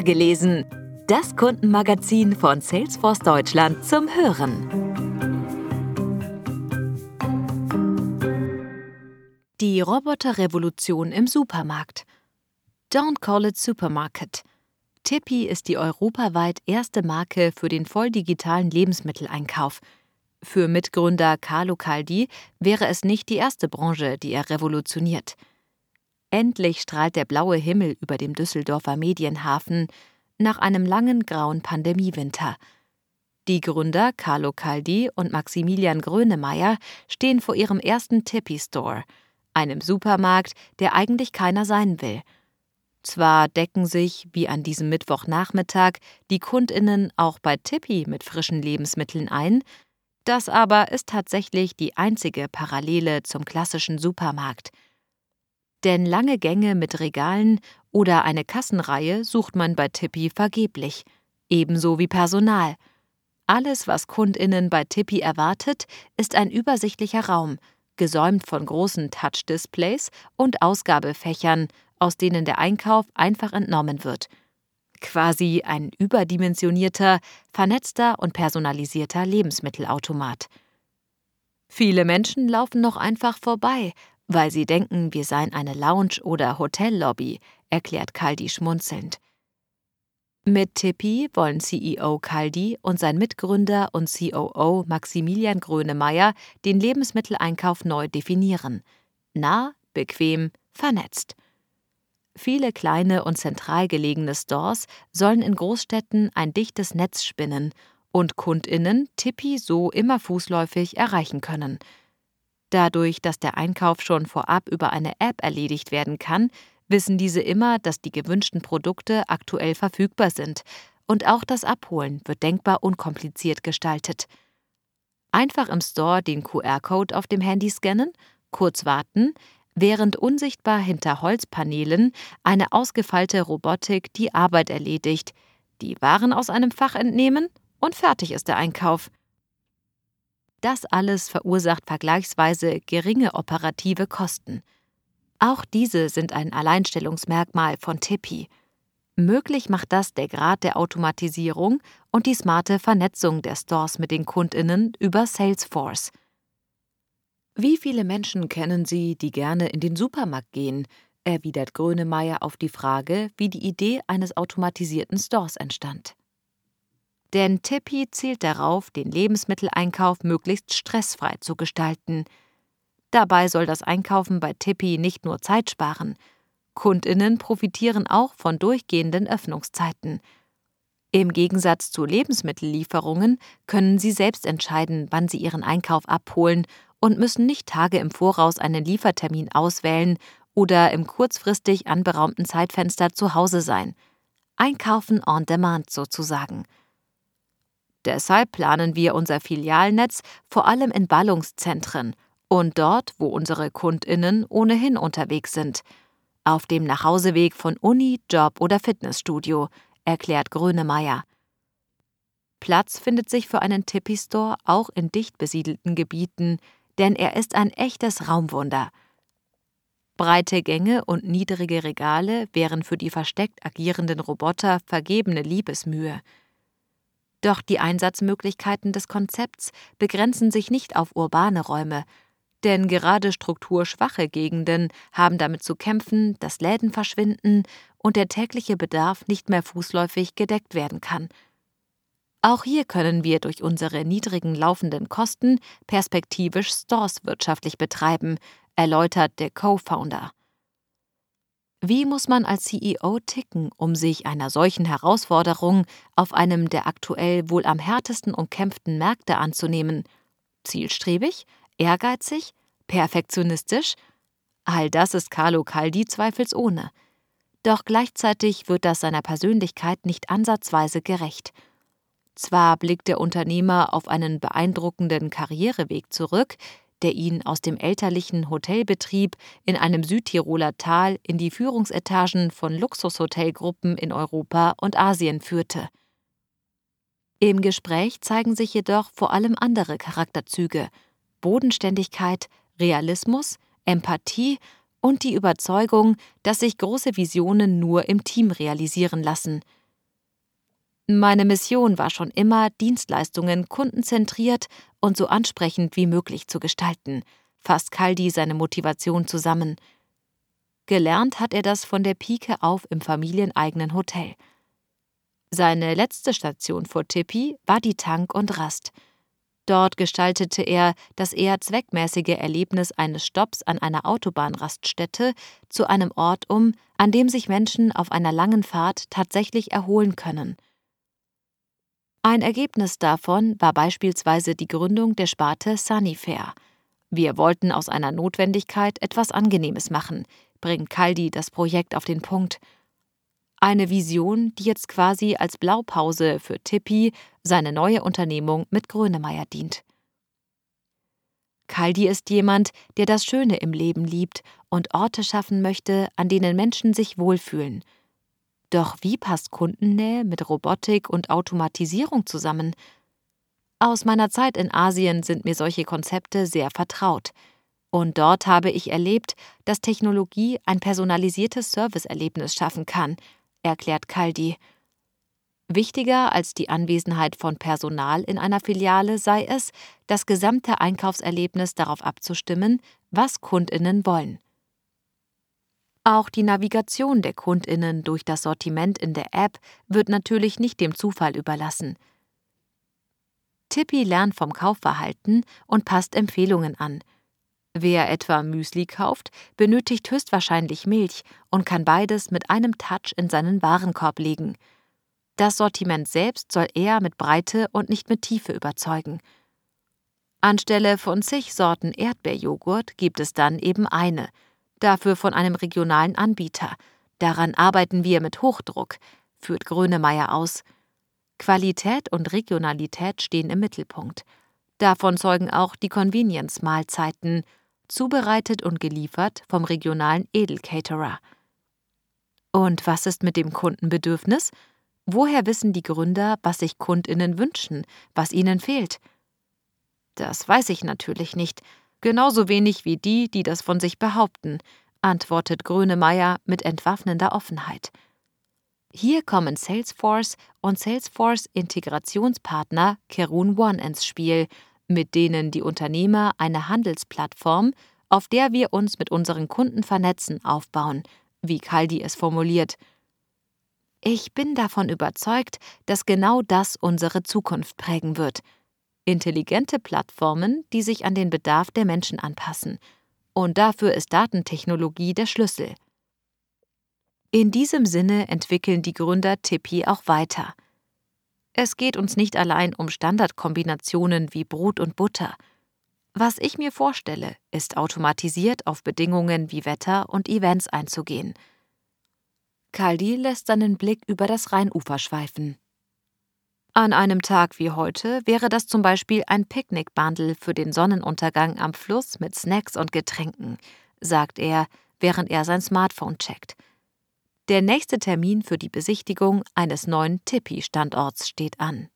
gelesen. Das Kundenmagazin von Salesforce Deutschland zum Hören. Die Roboterrevolution im Supermarkt. Don't call it Supermarket. Tippy ist die europaweit erste Marke für den volldigitalen Lebensmitteleinkauf. Für Mitgründer Carlo Caldi wäre es nicht die erste Branche, die er revolutioniert. Endlich strahlt der blaue Himmel über dem Düsseldorfer Medienhafen nach einem langen grauen Pandemiewinter. Die Gründer Carlo Caldi und Maximilian Grönemeyer stehen vor ihrem ersten Tippy Store, einem Supermarkt, der eigentlich keiner sein will. Zwar decken sich, wie an diesem Mittwochnachmittag, die Kundinnen auch bei Tippy mit frischen Lebensmitteln ein, das aber ist tatsächlich die einzige Parallele zum klassischen Supermarkt – denn lange Gänge mit Regalen oder eine Kassenreihe sucht man bei Tippi vergeblich, ebenso wie Personal. Alles, was Kundinnen bei Tippi erwartet, ist ein übersichtlicher Raum, gesäumt von großen Touch-Displays und Ausgabefächern, aus denen der Einkauf einfach entnommen wird. Quasi ein überdimensionierter, vernetzter und personalisierter Lebensmittelautomat. Viele Menschen laufen noch einfach vorbei weil sie denken, wir seien eine Lounge oder Hotellobby, erklärt Kaldi schmunzelnd. Mit Tippi wollen CEO Kaldi und sein Mitgründer und COO Maximilian Grönemeyer den Lebensmitteleinkauf neu definieren. Nah, bequem, vernetzt. Viele kleine und zentral gelegene Stores sollen in Großstädten ein dichtes Netz spinnen und KundInnen Tippi so immer fußläufig erreichen können – Dadurch, dass der Einkauf schon vorab über eine App erledigt werden kann, wissen diese immer, dass die gewünschten Produkte aktuell verfügbar sind und auch das Abholen wird denkbar unkompliziert gestaltet. Einfach im Store den QR-Code auf dem Handy scannen, kurz warten, während unsichtbar hinter Holzpanelen eine ausgefeilte Robotik die Arbeit erledigt, die Waren aus einem Fach entnehmen und fertig ist der Einkauf. Das alles verursacht vergleichsweise geringe operative Kosten. Auch diese sind ein Alleinstellungsmerkmal von Tippi. Möglich macht das der Grad der Automatisierung und die smarte Vernetzung der Stores mit den Kundinnen über Salesforce. Wie viele Menschen kennen Sie, die gerne in den Supermarkt gehen? erwidert Grönemeyer auf die Frage, wie die Idee eines automatisierten Stores entstand. Denn Tippi zielt darauf, den Lebensmitteleinkauf möglichst stressfrei zu gestalten. Dabei soll das Einkaufen bei Tippi nicht nur Zeit sparen. Kundinnen profitieren auch von durchgehenden Öffnungszeiten. Im Gegensatz zu Lebensmittellieferungen können sie selbst entscheiden, wann sie ihren Einkauf abholen und müssen nicht Tage im Voraus einen Liefertermin auswählen oder im kurzfristig anberaumten Zeitfenster zu Hause sein. Einkaufen on demand sozusagen. Deshalb planen wir unser Filialnetz vor allem in Ballungszentren und dort, wo unsere Kundinnen ohnehin unterwegs sind. Auf dem Nachhauseweg von Uni, Job oder Fitnessstudio, erklärt Grönemeyer. Platz findet sich für einen Tippi-Store auch in dicht besiedelten Gebieten, denn er ist ein echtes Raumwunder. Breite Gänge und niedrige Regale wären für die versteckt agierenden Roboter vergebene Liebesmühe. Doch die Einsatzmöglichkeiten des Konzepts begrenzen sich nicht auf urbane Räume, denn gerade strukturschwache Gegenden haben damit zu kämpfen, dass Läden verschwinden und der tägliche Bedarf nicht mehr fußläufig gedeckt werden kann. Auch hier können wir durch unsere niedrigen laufenden Kosten perspektivisch Stores wirtschaftlich betreiben, erläutert der Co-Founder. Wie muss man als CEO ticken, um sich einer solchen Herausforderung auf einem der aktuell wohl am härtesten umkämpften Märkte anzunehmen? Zielstrebig? Ehrgeizig? Perfektionistisch? All das ist Carlo Caldi zweifelsohne. Doch gleichzeitig wird das seiner Persönlichkeit nicht ansatzweise gerecht. Zwar blickt der Unternehmer auf einen beeindruckenden Karriereweg zurück, der ihn aus dem elterlichen Hotelbetrieb in einem Südtiroler Tal in die Führungsetagen von Luxushotelgruppen in Europa und Asien führte. Im Gespräch zeigen sich jedoch vor allem andere Charakterzüge Bodenständigkeit, Realismus, Empathie und die Überzeugung, dass sich große Visionen nur im Team realisieren lassen. Meine Mission war schon immer, Dienstleistungen kundenzentriert und so ansprechend wie möglich zu gestalten, fasst Kaldi seine Motivation zusammen. Gelernt hat er das von der Pike auf im familieneigenen Hotel. Seine letzte Station vor Tippi war die Tank und Rast. Dort gestaltete er das eher zweckmäßige Erlebnis eines Stopps an einer Autobahnraststätte zu einem Ort um, an dem sich Menschen auf einer langen Fahrt tatsächlich erholen können. Ein Ergebnis davon war beispielsweise die Gründung der Sparte Sunnyfair. Wir wollten aus einer Notwendigkeit etwas Angenehmes machen, bringt Kaldi das Projekt auf den Punkt. Eine Vision, die jetzt quasi als Blaupause für Tippi, seine neue Unternehmung mit Grönemeyer dient. Kaldi ist jemand, der das Schöne im Leben liebt und Orte schaffen möchte, an denen Menschen sich wohlfühlen. Doch wie passt Kundennähe mit Robotik und Automatisierung zusammen? Aus meiner Zeit in Asien sind mir solche Konzepte sehr vertraut. Und dort habe ich erlebt, dass Technologie ein personalisiertes Serviceerlebnis schaffen kann – erklärt Kaldi. Wichtiger als die Anwesenheit von Personal in einer Filiale sei es, das gesamte Einkaufserlebnis darauf abzustimmen, was Kundinnen wollen. Auch die Navigation der Kundinnen durch das Sortiment in der App wird natürlich nicht dem Zufall überlassen. Tippi lernt vom Kaufverhalten und passt Empfehlungen an – Wer etwa Müsli kauft, benötigt höchstwahrscheinlich Milch und kann beides mit einem Touch in seinen Warenkorb legen. Das Sortiment selbst soll eher mit Breite und nicht mit Tiefe überzeugen. Anstelle von zig Sorten Erdbeerjoghurt gibt es dann eben eine, dafür von einem regionalen Anbieter. Daran arbeiten wir mit Hochdruck, führt Grönemeyer aus. Qualität und Regionalität stehen im Mittelpunkt. Davon zeugen auch die Convenience-Mahlzeiten zubereitet und geliefert vom regionalen Edelcaterer. Und was ist mit dem Kundenbedürfnis? Woher wissen die Gründer, was sich Kundinnen wünschen, was ihnen fehlt? Das weiß ich natürlich nicht, genauso wenig wie die, die das von sich behaupten, antwortet Grönemeyer mit entwaffnender Offenheit. Hier kommen Salesforce und Salesforce Integrationspartner Kerun One ins Spiel, mit denen die Unternehmer eine Handelsplattform, auf der wir uns mit unseren Kunden vernetzen, aufbauen, wie Kaldi es formuliert. Ich bin davon überzeugt, dass genau das unsere Zukunft prägen wird. Intelligente Plattformen, die sich an den Bedarf der Menschen anpassen. Und dafür ist Datentechnologie der Schlüssel. In diesem Sinne entwickeln die Gründer Tippi auch weiter. Es geht uns nicht allein um Standardkombinationen wie Brot und Butter. Was ich mir vorstelle, ist automatisiert auf Bedingungen wie Wetter und Events einzugehen. Kaldi lässt seinen Blick über das Rheinufer schweifen. An einem Tag wie heute wäre das zum Beispiel ein Picknickbundle für den Sonnenuntergang am Fluss mit Snacks und Getränken, sagt er, während er sein Smartphone checkt. Der nächste Termin für die Besichtigung eines neuen Tippi-Standorts steht an.